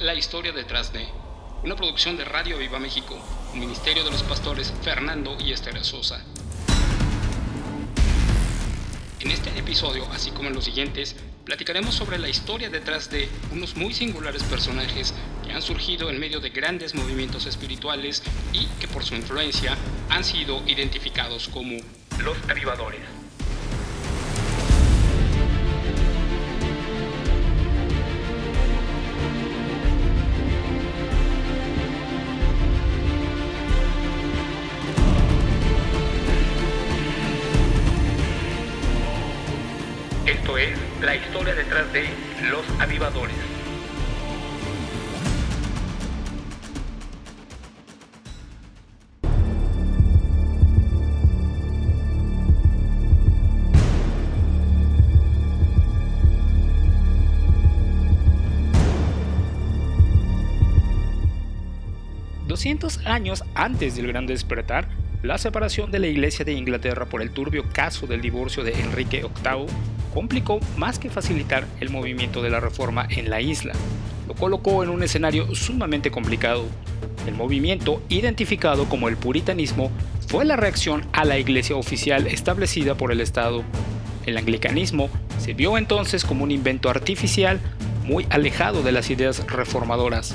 La historia detrás de, una producción de Radio Viva México, un ministerio de los pastores Fernando y Esther Sosa. En este episodio, así como en los siguientes, platicaremos sobre la historia detrás de unos muy singulares personajes que han surgido en medio de grandes movimientos espirituales y que por su influencia han sido identificados como los avivadores. De los avivadores. Doscientos años antes del Gran Despertar, la separación de la Iglesia de Inglaterra por el turbio caso del divorcio de Enrique VIII complicó más que facilitar el movimiento de la reforma en la isla. Lo colocó en un escenario sumamente complicado. El movimiento, identificado como el puritanismo, fue la reacción a la iglesia oficial establecida por el Estado. El anglicanismo se vio entonces como un invento artificial muy alejado de las ideas reformadoras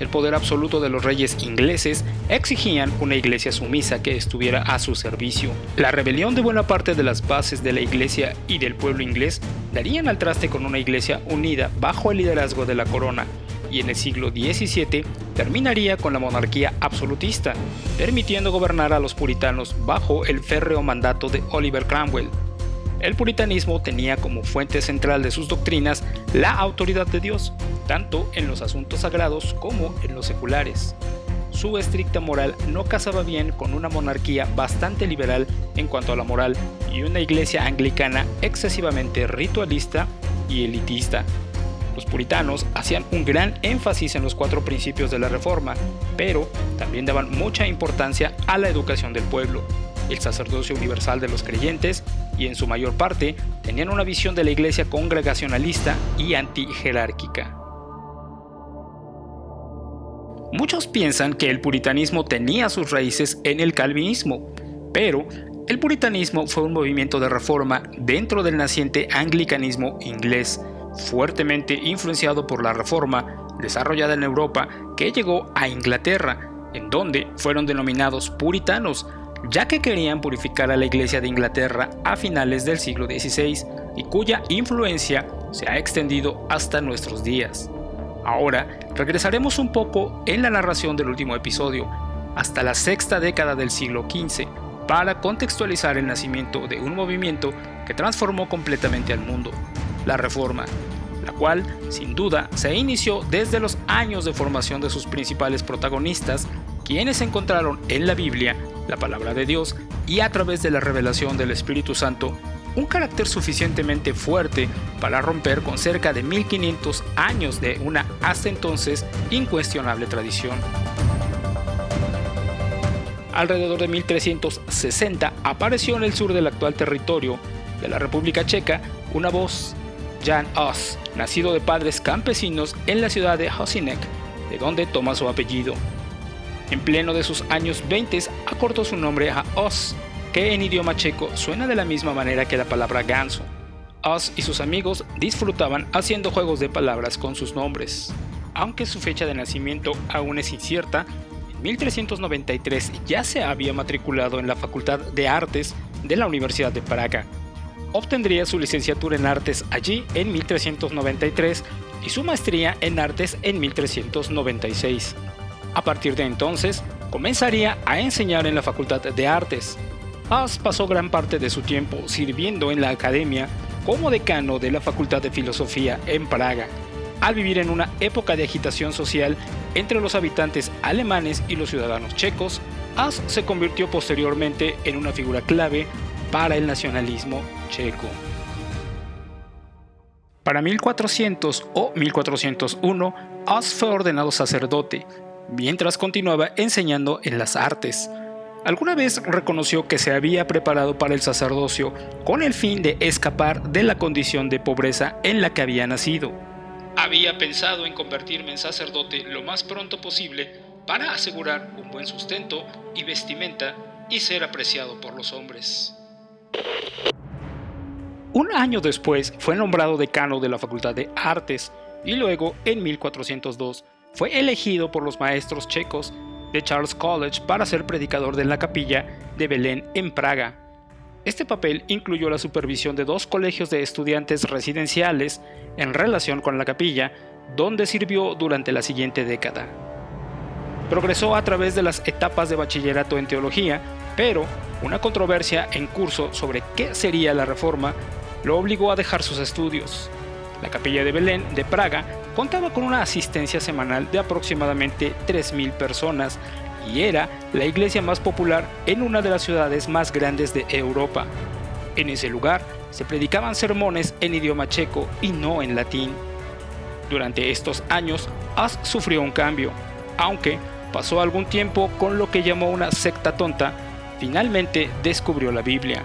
el poder absoluto de los reyes ingleses exigían una iglesia sumisa que estuviera a su servicio. La rebelión de buena parte de las bases de la iglesia y del pueblo inglés darían al traste con una iglesia unida bajo el liderazgo de la corona, y en el siglo XVII terminaría con la monarquía absolutista, permitiendo gobernar a los puritanos bajo el férreo mandato de Oliver Cromwell. El puritanismo tenía como fuente central de sus doctrinas la autoridad de Dios, tanto en los asuntos sagrados como en los seculares. Su estricta moral no casaba bien con una monarquía bastante liberal en cuanto a la moral y una iglesia anglicana excesivamente ritualista y elitista. Los puritanos hacían un gran énfasis en los cuatro principios de la Reforma, pero también daban mucha importancia a la educación del pueblo, el sacerdocio universal de los creyentes y en su mayor parte tenían una visión de la iglesia congregacionalista y antijerárquica. Muchos piensan que el puritanismo tenía sus raíces en el calvinismo, pero el puritanismo fue un movimiento de reforma dentro del naciente anglicanismo inglés, fuertemente influenciado por la reforma desarrollada en Europa que llegó a Inglaterra, en donde fueron denominados puritanos, ya que querían purificar a la Iglesia de Inglaterra a finales del siglo XVI y cuya influencia se ha extendido hasta nuestros días. Ahora regresaremos un poco en la narración del último episodio, hasta la sexta década del siglo XV, para contextualizar el nacimiento de un movimiento que transformó completamente al mundo, la Reforma, la cual, sin duda, se inició desde los años de formación de sus principales protagonistas, quienes encontraron en la Biblia la palabra de Dios y a través de la revelación del Espíritu Santo un carácter suficientemente fuerte para romper con cerca de 1500 años de una hasta entonces incuestionable tradición. Alrededor de 1360 apareció en el sur del actual territorio de la República Checa una voz, Jan Os, nacido de padres campesinos en la ciudad de Hosinek, de donde toma su apellido. En pleno de sus años 20 acortó su nombre a Os que en idioma checo suena de la misma manera que la palabra ganso. Oz y sus amigos disfrutaban haciendo juegos de palabras con sus nombres. Aunque su fecha de nacimiento aún es incierta, en 1393 ya se había matriculado en la Facultad de Artes de la Universidad de Praga. Obtendría su licenciatura en artes allí en 1393 y su maestría en artes en 1396. A partir de entonces, comenzaría a enseñar en la Facultad de Artes, Haas pasó gran parte de su tiempo sirviendo en la academia como decano de la Facultad de Filosofía en Praga, al vivir en una época de agitación social entre los habitantes alemanes y los ciudadanos checos, Haas se convirtió posteriormente en una figura clave para el nacionalismo checo. Para 1400 o 1401, Haas fue ordenado sacerdote, mientras continuaba enseñando en las artes. Alguna vez reconoció que se había preparado para el sacerdocio con el fin de escapar de la condición de pobreza en la que había nacido. había pensado en convertirme en sacerdote lo más pronto posible para asegurar un buen sustento y vestimenta y ser apreciado por los hombres. Un año después fue nombrado decano de la Facultad de Artes y luego, en 1402, fue elegido por los maestros checos de Charles College para ser predicador de la capilla de Belén en Praga. Este papel incluyó la supervisión de dos colegios de estudiantes residenciales en relación con la capilla, donde sirvió durante la siguiente década. Progresó a través de las etapas de bachillerato en teología, pero una controversia en curso sobre qué sería la reforma lo obligó a dejar sus estudios. La capilla de Belén de Praga contaba con una asistencia semanal de aproximadamente 3.000 personas y era la iglesia más popular en una de las ciudades más grandes de Europa. En ese lugar se predicaban sermones en idioma checo y no en latín. Durante estos años, As sufrió un cambio, aunque pasó algún tiempo con lo que llamó una secta tonta, finalmente descubrió la Biblia.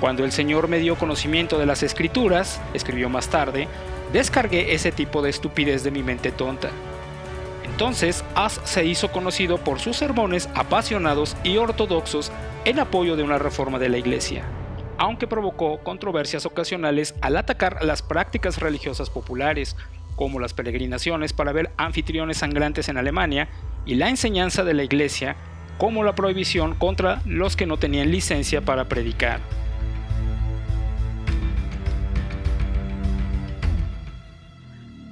Cuando el Señor me dio conocimiento de las escrituras, escribió más tarde, descargué ese tipo de estupidez de mi mente tonta. Entonces, As se hizo conocido por sus sermones apasionados y ortodoxos en apoyo de una reforma de la Iglesia, aunque provocó controversias ocasionales al atacar las prácticas religiosas populares, como las peregrinaciones para ver anfitriones sangrantes en Alemania y la enseñanza de la Iglesia, como la prohibición contra los que no tenían licencia para predicar.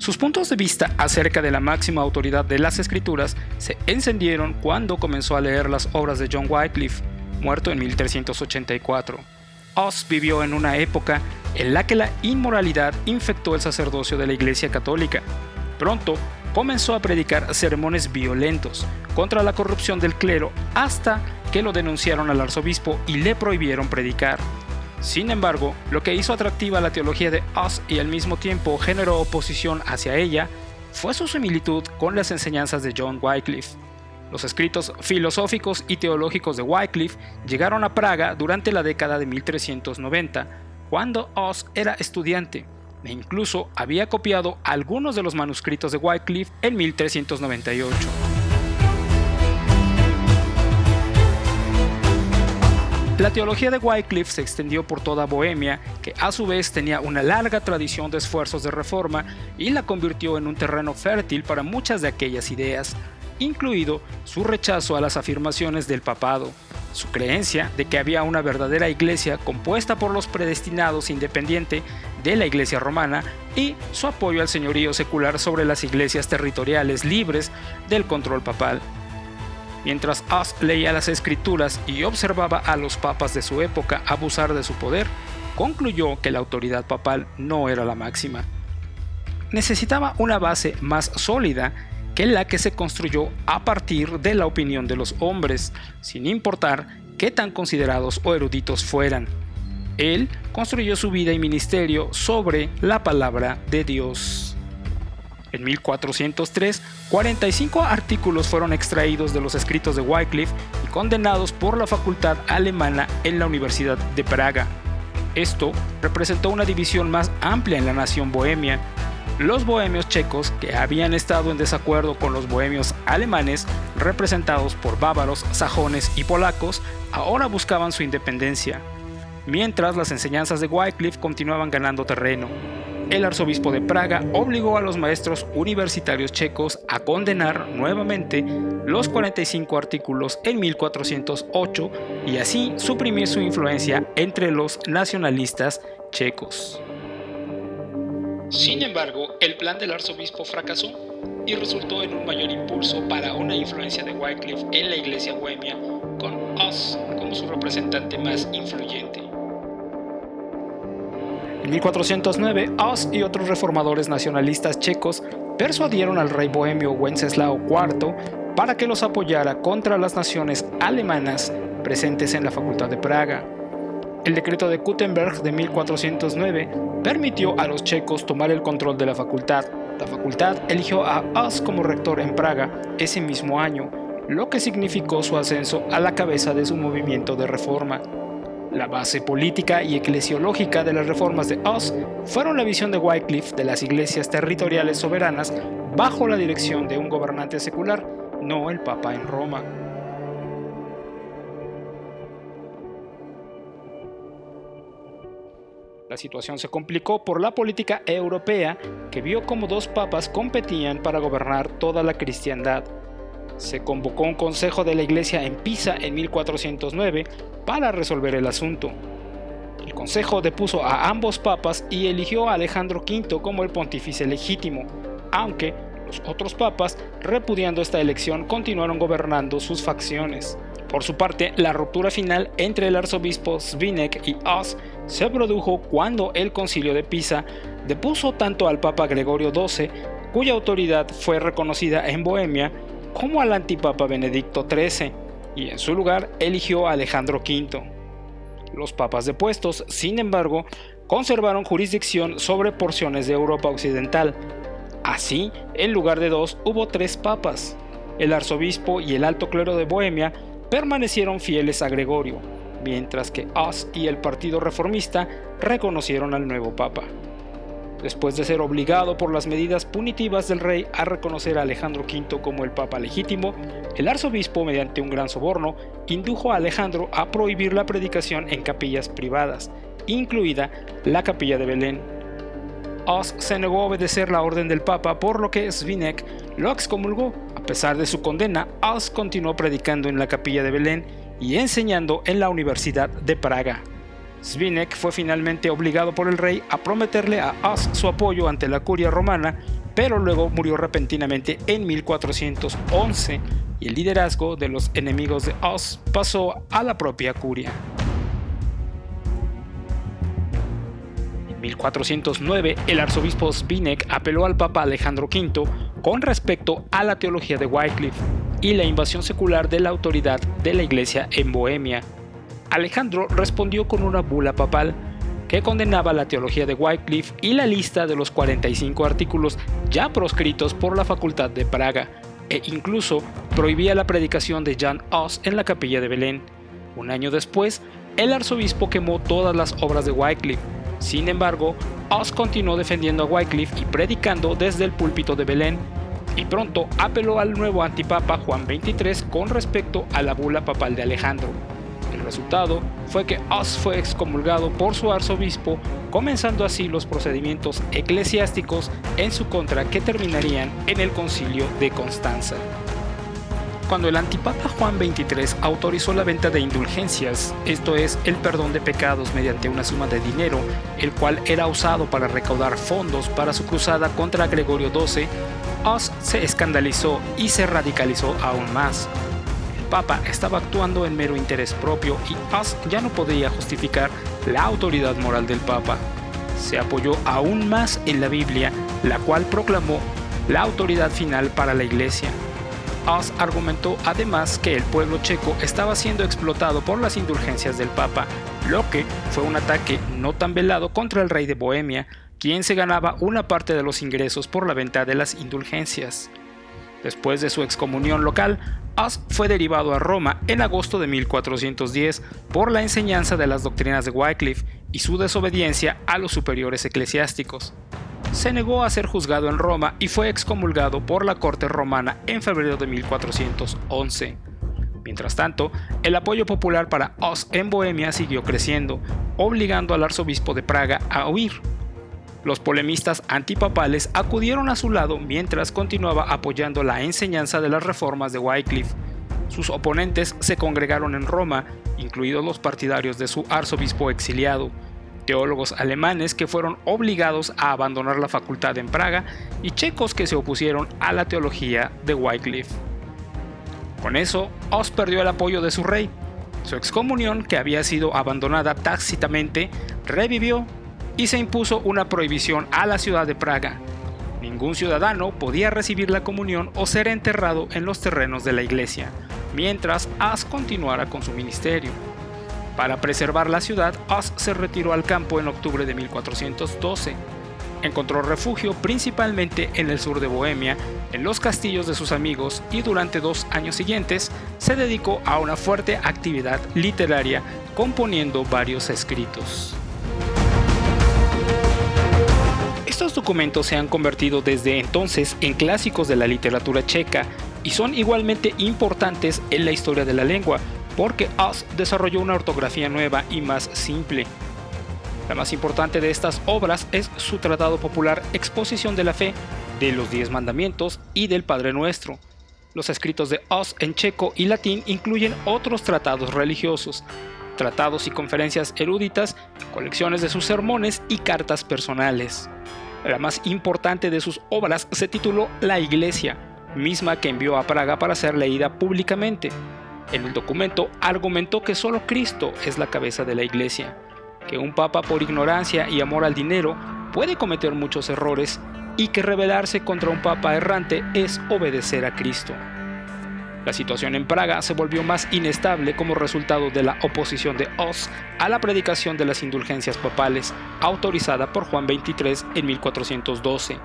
Sus puntos de vista acerca de la máxima autoridad de las escrituras se encendieron cuando comenzó a leer las obras de John Wycliffe, muerto en 1384. Oz vivió en una época en la que la inmoralidad infectó el sacerdocio de la Iglesia Católica. Pronto comenzó a predicar sermones violentos contra la corrupción del clero hasta que lo denunciaron al arzobispo y le prohibieron predicar. Sin embargo, lo que hizo atractiva la teología de Oz y al mismo tiempo generó oposición hacia ella fue su similitud con las enseñanzas de John Wycliffe. Los escritos filosóficos y teológicos de Wycliffe llegaron a Praga durante la década de 1390, cuando Oz era estudiante, e incluso había copiado algunos de los manuscritos de Wycliffe en 1398. La teología de Wycliffe se extendió por toda Bohemia, que a su vez tenía una larga tradición de esfuerzos de reforma y la convirtió en un terreno fértil para muchas de aquellas ideas, incluido su rechazo a las afirmaciones del papado, su creencia de que había una verdadera iglesia compuesta por los predestinados independiente de la iglesia romana y su apoyo al señorío secular sobre las iglesias territoriales libres del control papal. Mientras As leía las escrituras y observaba a los papas de su época abusar de su poder, concluyó que la autoridad papal no era la máxima. Necesitaba una base más sólida que la que se construyó a partir de la opinión de los hombres, sin importar qué tan considerados o eruditos fueran. Él construyó su vida y ministerio sobre la palabra de Dios. En 1403, 45 artículos fueron extraídos de los escritos de Wycliffe y condenados por la facultad alemana en la Universidad de Praga. Esto representó una división más amplia en la nación bohemia. Los bohemios checos, que habían estado en desacuerdo con los bohemios alemanes, representados por bávaros, sajones y polacos, ahora buscaban su independencia, mientras las enseñanzas de Wycliffe continuaban ganando terreno el arzobispo de Praga obligó a los maestros universitarios checos a condenar nuevamente los 45 artículos en 1408 y así suprimir su influencia entre los nacionalistas checos. Sin embargo, el plan del arzobispo fracasó y resultó en un mayor impulso para una influencia de Wycliffe en la iglesia bohemia, con Oz como su representante más influyente. En 1409, Oz y otros reformadores nacionalistas checos persuadieron al rey bohemio Wenceslao IV para que los apoyara contra las naciones alemanas presentes en la Facultad de Praga. El decreto de Gutenberg de 1409 permitió a los checos tomar el control de la facultad. La facultad eligió a Oz como rector en Praga ese mismo año, lo que significó su ascenso a la cabeza de su movimiento de reforma. La base política y eclesiológica de las reformas de Oz fueron la visión de Wycliffe de las iglesias territoriales soberanas bajo la dirección de un gobernante secular, no el Papa en Roma. La situación se complicó por la política europea que vio como dos papas competían para gobernar toda la cristiandad. Se convocó un consejo de la iglesia en Pisa en 1409 para resolver el asunto. El consejo depuso a ambos papas y eligió a Alejandro V como el pontífice legítimo, aunque los otros papas, repudiando esta elección, continuaron gobernando sus facciones. Por su parte, la ruptura final entre el arzobispo Svinek y Oz se produjo cuando el concilio de Pisa depuso tanto al Papa Gregorio XII, cuya autoridad fue reconocida en Bohemia, como al antipapa Benedicto XIII, y en su lugar eligió a Alejandro V. Los papas depuestos, sin embargo, conservaron jurisdicción sobre porciones de Europa Occidental. Así, en lugar de dos, hubo tres papas. El arzobispo y el alto clero de Bohemia permanecieron fieles a Gregorio, mientras que Oz y el Partido Reformista reconocieron al nuevo Papa. Después de ser obligado por las medidas punitivas del rey a reconocer a Alejandro V como el Papa legítimo, el arzobispo, mediante un gran soborno, indujo a Alejandro a prohibir la predicación en capillas privadas, incluida la capilla de Belén. Oz se negó a obedecer la orden del Papa, por lo que Svinek lo excomulgó. A pesar de su condena, Oz continuó predicando en la capilla de Belén y enseñando en la Universidad de Praga. Svinek fue finalmente obligado por el rey a prometerle a Oz su apoyo ante la curia romana, pero luego murió repentinamente en 1411 y el liderazgo de los enemigos de Oz pasó a la propia curia. En 1409, el arzobispo Svinek apeló al papa Alejandro V con respecto a la teología de Wycliffe y la invasión secular de la autoridad de la iglesia en Bohemia. Alejandro respondió con una bula papal que condenaba la teología de Wycliffe y la lista de los 45 artículos ya proscritos por la Facultad de Praga, e incluso prohibía la predicación de Jan Hus en la capilla de Belén. Un año después, el arzobispo quemó todas las obras de Wycliffe. Sin embargo, Hus continuó defendiendo a Wycliffe y predicando desde el púlpito de Belén, y pronto apeló al nuevo antipapa Juan XXIII con respecto a la bula papal de Alejandro. Resultado fue que Oz fue excomulgado por su arzobispo, comenzando así los procedimientos eclesiásticos en su contra que terminarían en el concilio de Constanza. Cuando el antipapa Juan XXIII autorizó la venta de indulgencias, esto es, el perdón de pecados mediante una suma de dinero, el cual era usado para recaudar fondos para su cruzada contra Gregorio XII, Oz se escandalizó y se radicalizó aún más. Papa estaba actuando en mero interés propio y Oz ya no podía justificar la autoridad moral del Papa. Se apoyó aún más en la Biblia, la cual proclamó la autoridad final para la Iglesia. Oz argumentó además que el pueblo checo estaba siendo explotado por las indulgencias del Papa, lo que fue un ataque no tan velado contra el rey de Bohemia, quien se ganaba una parte de los ingresos por la venta de las indulgencias. Después de su excomunión local, Oz fue derivado a Roma en agosto de 1410 por la enseñanza de las doctrinas de Wycliffe y su desobediencia a los superiores eclesiásticos. Se negó a ser juzgado en Roma y fue excomulgado por la corte romana en febrero de 1411. Mientras tanto, el apoyo popular para Oz en Bohemia siguió creciendo, obligando al arzobispo de Praga a huir. Los polemistas antipapales acudieron a su lado mientras continuaba apoyando la enseñanza de las reformas de Wycliffe. Sus oponentes se congregaron en Roma, incluidos los partidarios de su arzobispo exiliado, teólogos alemanes que fueron obligados a abandonar la facultad en Praga y checos que se opusieron a la teología de Wycliffe. Con eso, Oz perdió el apoyo de su rey. Su excomunión, que había sido abandonada tácitamente, revivió y se impuso una prohibición a la ciudad de Praga. Ningún ciudadano podía recibir la comunión o ser enterrado en los terrenos de la iglesia, mientras As continuara con su ministerio. Para preservar la ciudad, As se retiró al campo en octubre de 1412. Encontró refugio principalmente en el sur de Bohemia, en los castillos de sus amigos y durante dos años siguientes se dedicó a una fuerte actividad literaria componiendo varios escritos. Estos documentos se han convertido desde entonces en clásicos de la literatura checa y son igualmente importantes en la historia de la lengua, porque Oz desarrolló una ortografía nueva y más simple. La más importante de estas obras es su tratado popular Exposición de la Fe, de los Diez Mandamientos y del Padre Nuestro. Los escritos de Oz en checo y latín incluyen otros tratados religiosos, tratados y conferencias eruditas, colecciones de sus sermones y cartas personales. La más importante de sus obras se tituló La Iglesia, misma que envió a Praga para ser leída públicamente. En el documento argumentó que solo Cristo es la cabeza de la Iglesia que un papa por ignorancia y amor al dinero puede cometer muchos errores y que rebelarse contra un papa errante es obedecer a Cristo. La situación en Praga se volvió más inestable como resultado de la oposición de Oz a la predicación de las indulgencias papales, autorizada por Juan XXIII en 1412.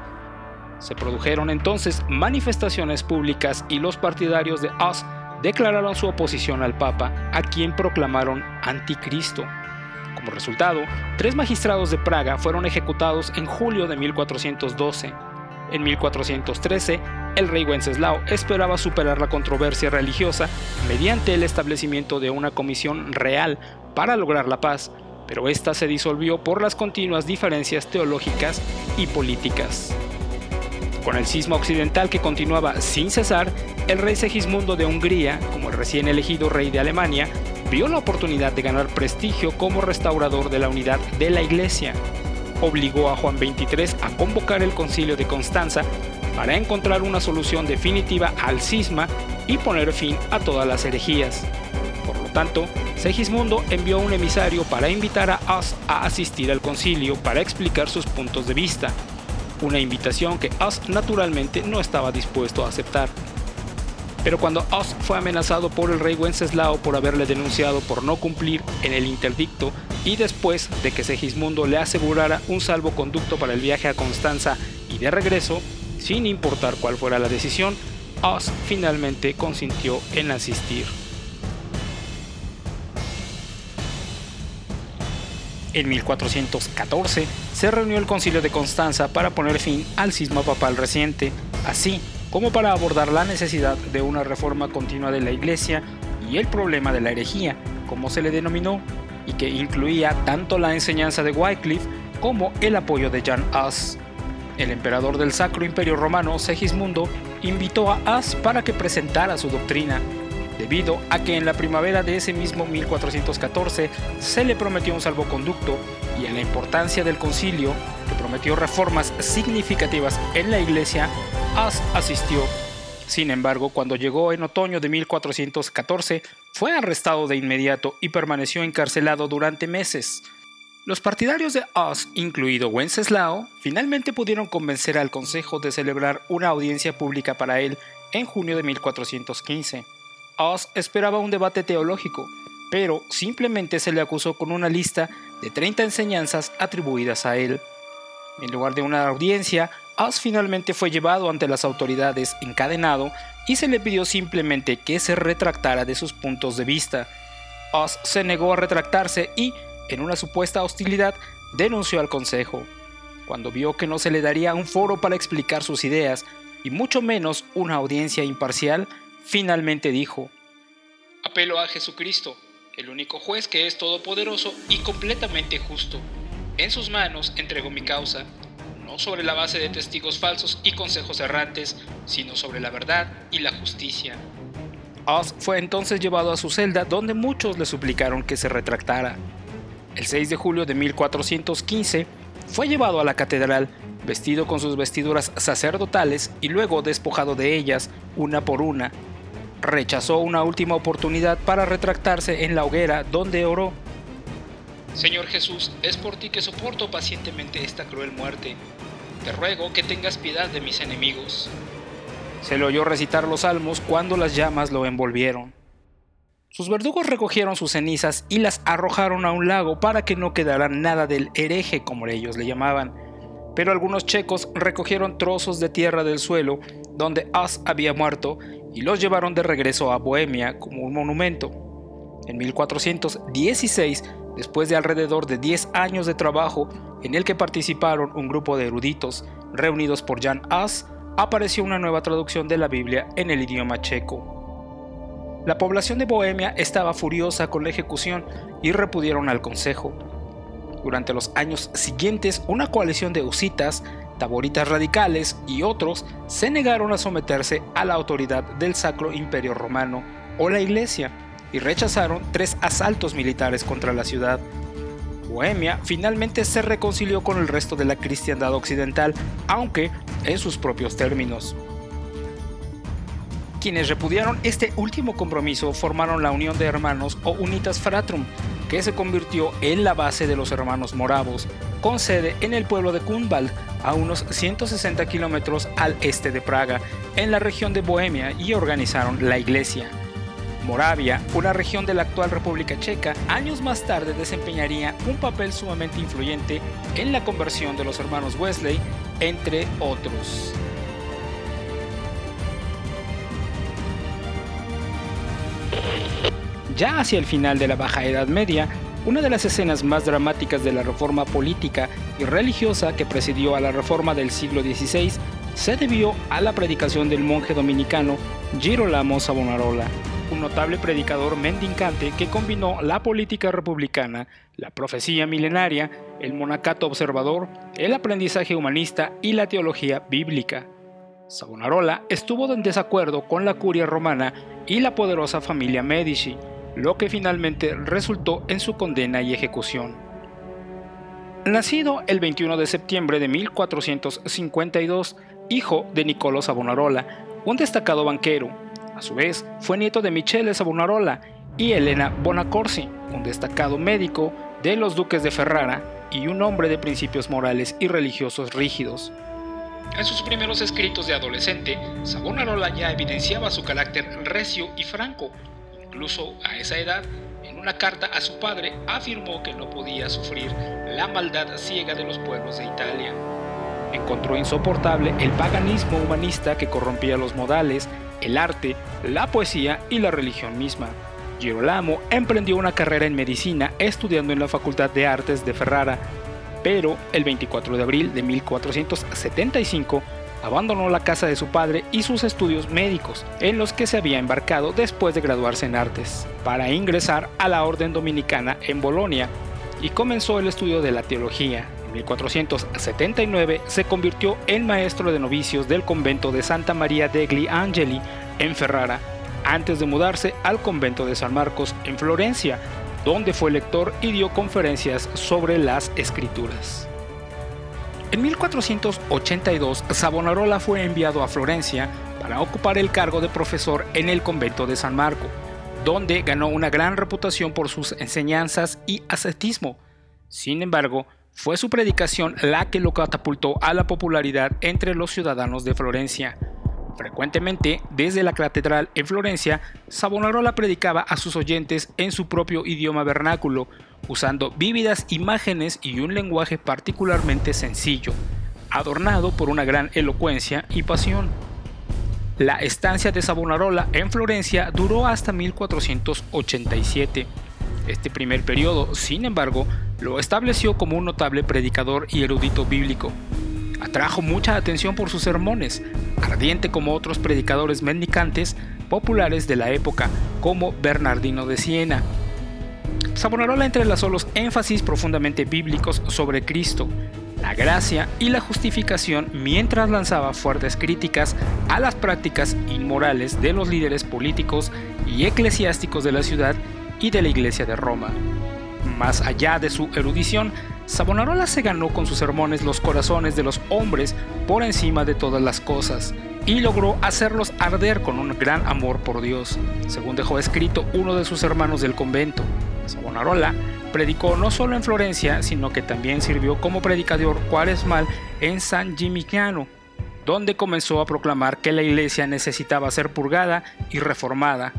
Se produjeron entonces manifestaciones públicas y los partidarios de Oz declararon su oposición al Papa, a quien proclamaron anticristo. Como resultado, tres magistrados de Praga fueron ejecutados en julio de 1412. En 1413, el rey Wenceslao esperaba superar la controversia religiosa mediante el establecimiento de una comisión real para lograr la paz, pero esta se disolvió por las continuas diferencias teológicas y políticas. Con el cisma occidental que continuaba sin cesar, el rey Segismundo de Hungría, como el recién elegido rey de Alemania, vio la oportunidad de ganar prestigio como restaurador de la unidad de la Iglesia. Obligó a Juan XXIII a convocar el concilio de Constanza para encontrar una solución definitiva al cisma y poner fin a todas las herejías. Por lo tanto, Segismundo envió un emisario para invitar a As a asistir al concilio para explicar sus puntos de vista, una invitación que As naturalmente no estaba dispuesto a aceptar. Pero cuando Oz fue amenazado por el rey Wenceslao por haberle denunciado por no cumplir en el interdicto y después de que Segismundo le asegurara un salvoconducto para el viaje a Constanza y de regreso, sin importar cuál fuera la decisión, Oz finalmente consintió en asistir. En 1414 se reunió el concilio de Constanza para poner fin al cisma papal reciente. Así, como para abordar la necesidad de una reforma continua de la Iglesia y el problema de la herejía, como se le denominó, y que incluía tanto la enseñanza de Wycliffe como el apoyo de Jan Hus. El emperador del Sacro Imperio Romano, Segismundo, invitó a Hus para que presentara su doctrina, debido a que en la primavera de ese mismo 1414 se le prometió un salvoconducto y en la importancia del concilio, que prometió reformas significativas en la iglesia, As asistió. Sin embargo, cuando llegó en otoño de 1414, fue arrestado de inmediato y permaneció encarcelado durante meses. Los partidarios de Oz, incluido Wenceslao, finalmente pudieron convencer al Consejo de celebrar una audiencia pública para él en junio de 1415. Oz esperaba un debate teológico, pero simplemente se le acusó con una lista de 30 enseñanzas atribuidas a él. En lugar de una audiencia, Oz finalmente fue llevado ante las autoridades encadenado y se le pidió simplemente que se retractara de sus puntos de vista. Oz se negó a retractarse y, en una supuesta hostilidad, denunció al consejo. Cuando vio que no se le daría un foro para explicar sus ideas, y mucho menos una audiencia imparcial, finalmente dijo, Apelo a Jesucristo, el único juez que es todopoderoso y completamente justo. En sus manos entrego mi causa no sobre la base de testigos falsos y consejos errantes, sino sobre la verdad y la justicia. Oz fue entonces llevado a su celda donde muchos le suplicaron que se retractara. El 6 de julio de 1415 fue llevado a la catedral vestido con sus vestiduras sacerdotales y luego despojado de ellas una por una. Rechazó una última oportunidad para retractarse en la hoguera donde oró Señor Jesús, es por ti que soporto pacientemente esta cruel muerte. Te ruego que tengas piedad de mis enemigos. Se le oyó recitar los salmos cuando las llamas lo envolvieron. Sus verdugos recogieron sus cenizas y las arrojaron a un lago para que no quedara nada del hereje, como ellos le llamaban. pero algunos checos recogieron trozos de tierra del suelo donde As había muerto y los llevaron de regreso a Bohemia como un monumento. En 1416, después de alrededor de 10 años de trabajo en el que participaron un grupo de eruditos reunidos por Jan As, apareció una nueva traducción de la Biblia en el idioma checo. La población de Bohemia estaba furiosa con la ejecución y repudieron al consejo. Durante los años siguientes, una coalición de husitas, taboritas radicales y otros se negaron a someterse a la autoridad del Sacro Imperio Romano o la Iglesia y rechazaron tres asaltos militares contra la ciudad. Bohemia finalmente se reconcilió con el resto de la cristiandad occidental, aunque en sus propios términos. Quienes repudiaron este último compromiso formaron la Unión de Hermanos o Unitas Fratrum, que se convirtió en la base de los hermanos moravos, con sede en el pueblo de Kunwald, a unos 160 kilómetros al este de Praga, en la región de Bohemia, y organizaron la iglesia. Moravia, una región de la actual República Checa, años más tarde desempeñaría un papel sumamente influyente en la conversión de los hermanos Wesley, entre otros. Ya hacia el final de la Baja Edad Media, una de las escenas más dramáticas de la reforma política y religiosa que presidió a la reforma del siglo XVI se debió a la predicación del monje dominicano Girolamo Savonarola, un notable predicador mendicante que combinó la política republicana, la profecía milenaria, el monacato observador, el aprendizaje humanista y la teología bíblica. Savonarola estuvo en desacuerdo con la curia romana y la poderosa familia Medici, lo que finalmente resultó en su condena y ejecución. Nacido el 21 de septiembre de 1452, hijo de Niccolo Savonarola, un destacado banquero, a su vez fue nieto de Michele Savonarola y Elena Bonacorsi, un destacado médico de los duques de Ferrara y un hombre de principios morales y religiosos rígidos. En sus primeros escritos de adolescente, Savonarola ya evidenciaba su carácter recio y franco, Incluso a esa edad, en una carta a su padre, afirmó que no podía sufrir la maldad ciega de los pueblos de Italia. Encontró insoportable el paganismo humanista que corrompía los modales, el arte, la poesía y la religión misma. Girolamo emprendió una carrera en medicina estudiando en la Facultad de Artes de Ferrara, pero el 24 de abril de 1475 abandonó la casa de su padre y sus estudios médicos, en los que se había embarcado después de graduarse en artes, para ingresar a la Orden Dominicana en Bolonia y comenzó el estudio de la teología. En 1479 se convirtió en maestro de novicios del convento de Santa María degli Angeli en Ferrara, antes de mudarse al convento de San Marcos en Florencia, donde fue lector y dio conferencias sobre las escrituras. En 1482, Savonarola fue enviado a Florencia para ocupar el cargo de profesor en el convento de San Marco, donde ganó una gran reputación por sus enseñanzas y ascetismo. Sin embargo, fue su predicación la que lo catapultó a la popularidad entre los ciudadanos de Florencia. Frecuentemente, desde la catedral en Florencia, Savonarola predicaba a sus oyentes en su propio idioma vernáculo, usando vívidas imágenes y un lenguaje particularmente sencillo, adornado por una gran elocuencia y pasión. La estancia de Savonarola en Florencia duró hasta 1487. Este primer periodo, sin embargo, lo estableció como un notable predicador y erudito bíblico. Atrajo mucha atención por sus sermones, ardiente como otros predicadores mendicantes populares de la época, como Bernardino de Siena. Savonarola entrelazó los énfasis profundamente bíblicos sobre Cristo, la gracia y la justificación mientras lanzaba fuertes críticas a las prácticas inmorales de los líderes políticos y eclesiásticos de la ciudad y de la Iglesia de Roma. Más allá de su erudición, Savonarola se ganó con sus sermones los corazones de los hombres por encima de todas las cosas y logró hacerlos arder con un gran amor por Dios, según dejó escrito uno de sus hermanos del convento. Savonarola predicó no solo en Florencia, sino que también sirvió como predicador cuaresmal en San Gimignano, donde comenzó a proclamar que la iglesia necesitaba ser purgada y reformada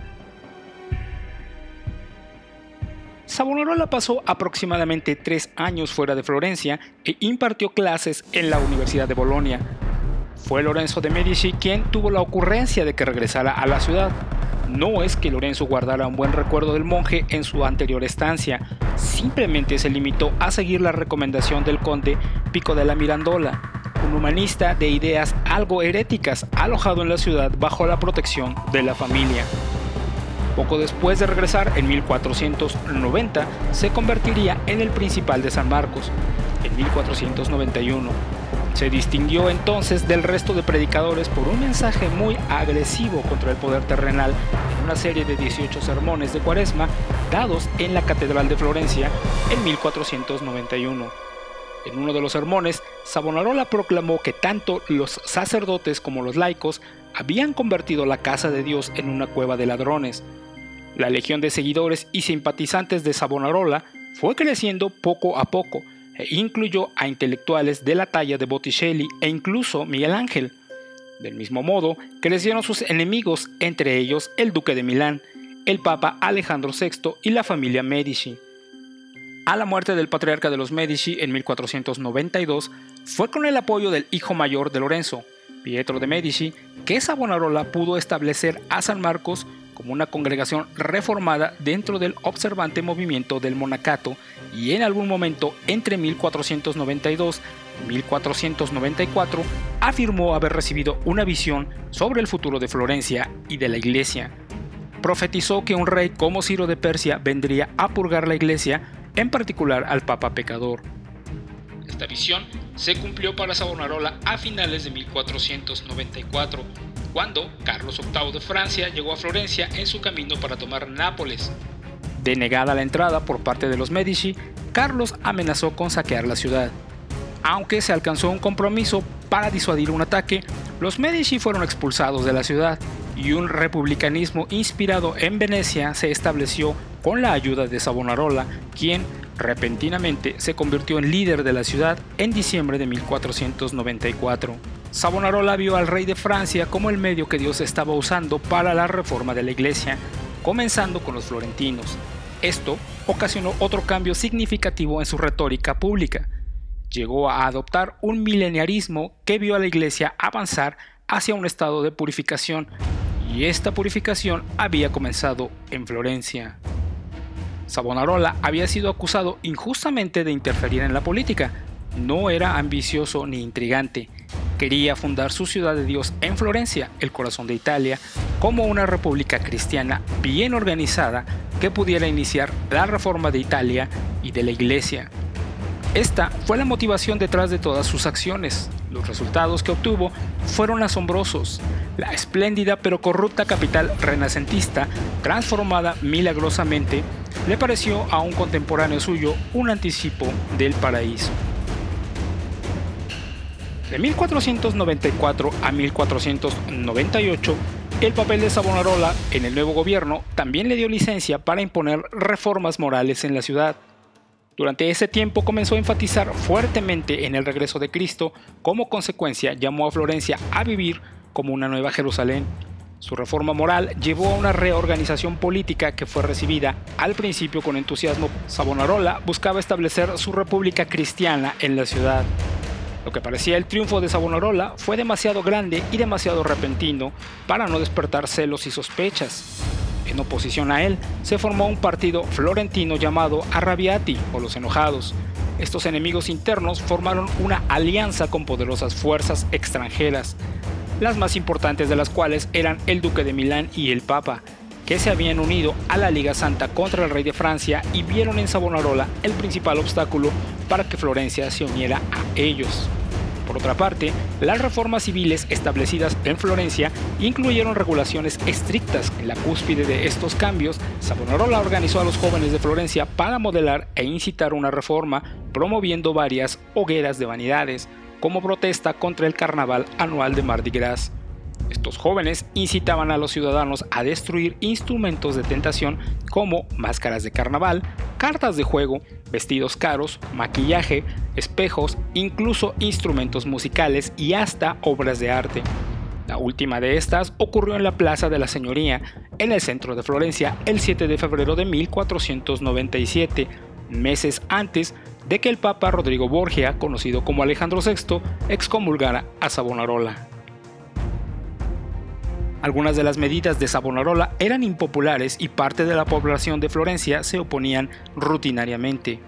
Savonarola pasó aproximadamente tres años fuera de Florencia e impartió clases en la Universidad de Bolonia. Fue Lorenzo de Medici quien tuvo la ocurrencia de que regresara a la ciudad. No es que Lorenzo guardara un buen recuerdo del monje en su anterior estancia, simplemente se limitó a seguir la recomendación del conde Pico de la Mirandola, un humanista de ideas algo heréticas alojado en la ciudad bajo la protección de la familia. Poco después de regresar, en 1490, se convertiría en el principal de San Marcos, en 1491. Se distinguió entonces del resto de predicadores por un mensaje muy agresivo contra el poder terrenal en una serie de 18 sermones de cuaresma dados en la Catedral de Florencia en 1491. En uno de los sermones, Savonarola proclamó que tanto los sacerdotes como los laicos habían convertido la casa de Dios en una cueva de ladrones. La legión de seguidores y simpatizantes de Savonarola fue creciendo poco a poco, e incluyó a intelectuales de la talla de Botticelli e incluso Miguel Ángel. Del mismo modo, crecieron sus enemigos, entre ellos el duque de Milán, el papa Alejandro VI y la familia Medici. A la muerte del patriarca de los Medici en 1492, fue con el apoyo del hijo mayor de Lorenzo, Pietro de Medici, que Savonarola pudo establecer a San Marcos como una congregación reformada dentro del observante movimiento del monacato y en algún momento entre 1492 y 1494 afirmó haber recibido una visión sobre el futuro de Florencia y de la iglesia. Profetizó que un rey como Ciro de Persia vendría a purgar la iglesia, en particular al papa pecador. Esta visión se cumplió para Savonarola a finales de 1494 cuando Carlos VIII de Francia llegó a Florencia en su camino para tomar Nápoles. Denegada la entrada por parte de los Medici, Carlos amenazó con saquear la ciudad. Aunque se alcanzó un compromiso para disuadir un ataque, los Medici fueron expulsados de la ciudad y un republicanismo inspirado en Venecia se estableció con la ayuda de Savonarola, quien repentinamente se convirtió en líder de la ciudad en diciembre de 1494. Savonarola vio al rey de Francia como el medio que Dios estaba usando para la reforma de la iglesia, comenzando con los florentinos. Esto ocasionó otro cambio significativo en su retórica pública. Llegó a adoptar un mileniarismo que vio a la iglesia avanzar hacia un estado de purificación, y esta purificación había comenzado en Florencia. Savonarola había sido acusado injustamente de interferir en la política. No era ambicioso ni intrigante, quería fundar su ciudad de Dios en Florencia, el corazón de Italia, como una república cristiana bien organizada que pudiera iniciar la reforma de Italia y de la Iglesia. Esta fue la motivación detrás de todas sus acciones. Los resultados que obtuvo fueron asombrosos. La espléndida pero corrupta capital renacentista, transformada milagrosamente, le pareció a un contemporáneo suyo un anticipo del paraíso. De 1494 a 1498, el papel de Savonarola en el nuevo gobierno también le dio licencia para imponer reformas morales en la ciudad. Durante ese tiempo comenzó a enfatizar fuertemente en el regreso de Cristo, como consecuencia llamó a Florencia a vivir como una nueva Jerusalén. Su reforma moral llevó a una reorganización política que fue recibida al principio con entusiasmo. Savonarola buscaba establecer su república cristiana en la ciudad. Lo que parecía el triunfo de Savonarola fue demasiado grande y demasiado repentino para no despertar celos y sospechas. En oposición a él, se formó un partido florentino llamado Arrabiati o los Enojados. Estos enemigos internos formaron una alianza con poderosas fuerzas extranjeras, las más importantes de las cuales eran el duque de Milán y el papa, que se habían unido a la Liga Santa contra el rey de Francia y vieron en Savonarola el principal obstáculo para que Florencia se uniera a ellos. Por otra parte, las reformas civiles establecidas en Florencia incluyeron regulaciones estrictas. En la cúspide de estos cambios, Savonarola organizó a los jóvenes de Florencia para modelar e incitar una reforma, promoviendo varias hogueras de vanidades, como protesta contra el carnaval anual de Mardi Gras. Estos jóvenes incitaban a los ciudadanos a destruir instrumentos de tentación como máscaras de carnaval, cartas de juego, vestidos caros, maquillaje, espejos, incluso instrumentos musicales y hasta obras de arte. La última de estas ocurrió en la Plaza de la Señoría, en el centro de Florencia, el 7 de febrero de 1497, meses antes de que el Papa Rodrigo Borgia, conocido como Alejandro VI, excomulgara a Savonarola. Algunas de las medidas de Savonarola eran impopulares y parte de la población de Florencia se oponían rutinariamente.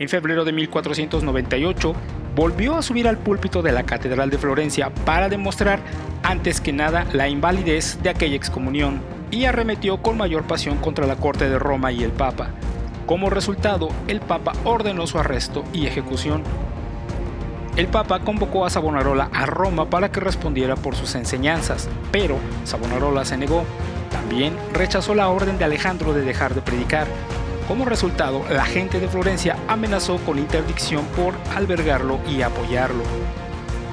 En febrero de 1498, volvió a subir al púlpito de la Catedral de Florencia para demostrar, antes que nada, la invalidez de aquella excomunión y arremetió con mayor pasión contra la corte de Roma y el Papa. Como resultado, el Papa ordenó su arresto y ejecución. El Papa convocó a Savonarola a Roma para que respondiera por sus enseñanzas, pero Savonarola se negó. También rechazó la orden de Alejandro de dejar de predicar. Como resultado, la gente de Florencia amenazó con interdicción por albergarlo y apoyarlo.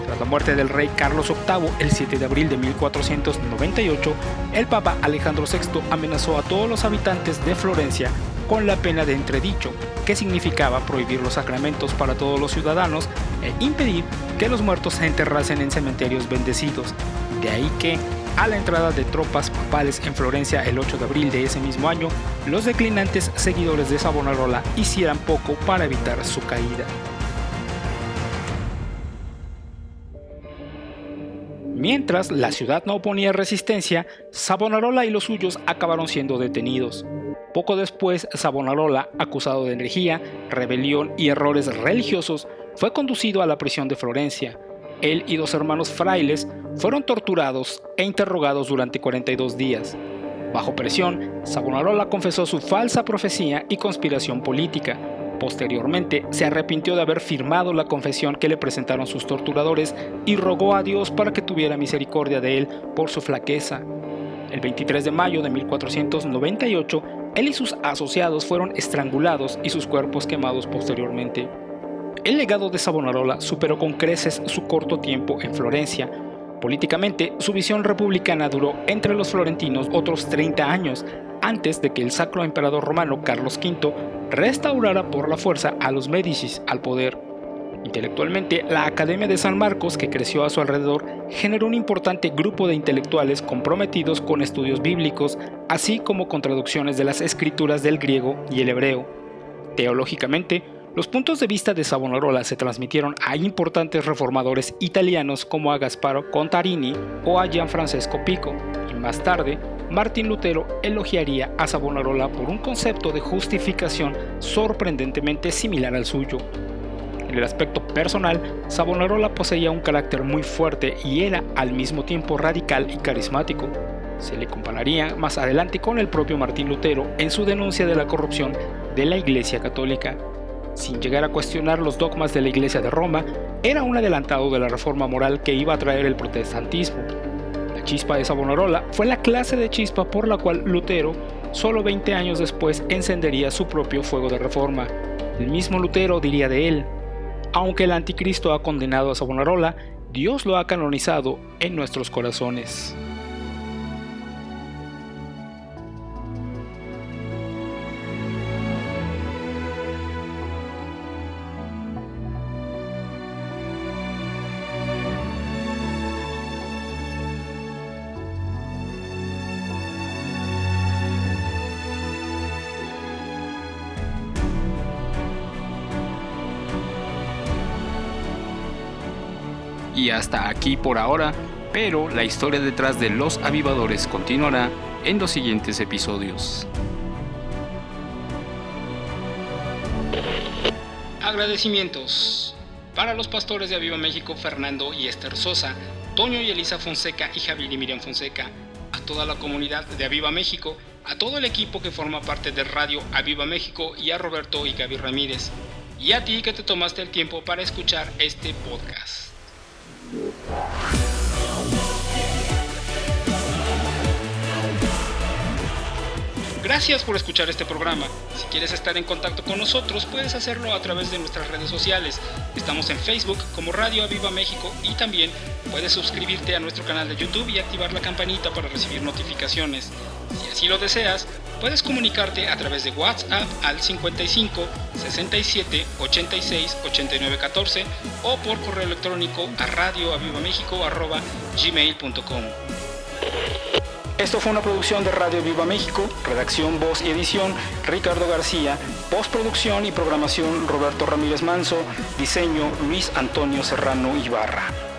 Tras la muerte del rey Carlos VIII el 7 de abril de 1498, el Papa Alejandro VI amenazó a todos los habitantes de Florencia con la pena de entredicho, que significaba prohibir los sacramentos para todos los ciudadanos e impedir que los muertos se enterrasen en cementerios bendecidos. De ahí que, a la entrada de tropas papales en Florencia el 8 de abril de ese mismo año, los declinantes seguidores de Savonarola hicieran poco para evitar su caída. Mientras la ciudad no oponía resistencia, Savonarola y los suyos acabaron siendo detenidos. Poco después, Savonarola, acusado de energía, rebelión y errores religiosos, fue conducido a la prisión de Florencia. Él y dos hermanos frailes fueron torturados e interrogados durante 42 días. Bajo presión, Savonarola confesó su falsa profecía y conspiración política. Posteriormente, se arrepintió de haber firmado la confesión que le presentaron sus torturadores y rogó a Dios para que tuviera misericordia de él por su flaqueza. El 23 de mayo de 1498, él y sus asociados fueron estrangulados y sus cuerpos quemados posteriormente. El legado de Savonarola superó con creces su corto tiempo en Florencia. Políticamente, su visión republicana duró entre los florentinos otros 30 años, antes de que el sacro emperador romano Carlos V restaurara por la fuerza a los Médicis al poder. Intelectualmente, la Academia de San Marcos, que creció a su alrededor, generó un importante grupo de intelectuales comprometidos con estudios bíblicos, así como con traducciones de las escrituras del griego y el hebreo. Teológicamente, los puntos de vista de Savonarola se transmitieron a importantes reformadores italianos como a Gasparo Contarini o a Gianfrancesco Pico, y más tarde, Martín Lutero elogiaría a Savonarola por un concepto de justificación sorprendentemente similar al suyo. En el aspecto personal, Savonarola poseía un carácter muy fuerte y era al mismo tiempo radical y carismático. Se le compararía más adelante con el propio Martín Lutero en su denuncia de la corrupción de la Iglesia Católica. Sin llegar a cuestionar los dogmas de la Iglesia de Roma, era un adelantado de la reforma moral que iba a traer el protestantismo. La chispa de Savonarola fue la clase de chispa por la cual Lutero, solo 20 años después, encendería su propio fuego de reforma. El mismo Lutero diría de él, aunque el anticristo ha condenado a Savonarola, Dios lo ha canonizado en nuestros corazones. Y hasta aquí por ahora, pero la historia detrás de los avivadores continuará en los siguientes episodios. Agradecimientos para los pastores de Aviva México Fernando y Esther Sosa, Toño y Elisa Fonseca y Javier y Miriam Fonseca, a toda la comunidad de Aviva México, a todo el equipo que forma parte de Radio Aviva México y a Roberto y Gaby Ramírez, y a ti que te tomaste el tiempo para escuchar este podcast. Yeah. Gracias por escuchar este programa. Si quieres estar en contacto con nosotros, puedes hacerlo a través de nuestras redes sociales. Estamos en Facebook como Radio Aviva México y también puedes suscribirte a nuestro canal de YouTube y activar la campanita para recibir notificaciones. Si así lo deseas, puedes comunicarte a través de WhatsApp al 55 67 86 89 14 o por correo electrónico a radioavivamexico.gmail.com. Esto fue una producción de Radio Viva México, redacción, voz y edición Ricardo García, postproducción y programación Roberto Ramírez Manso, diseño Luis Antonio Serrano Ibarra.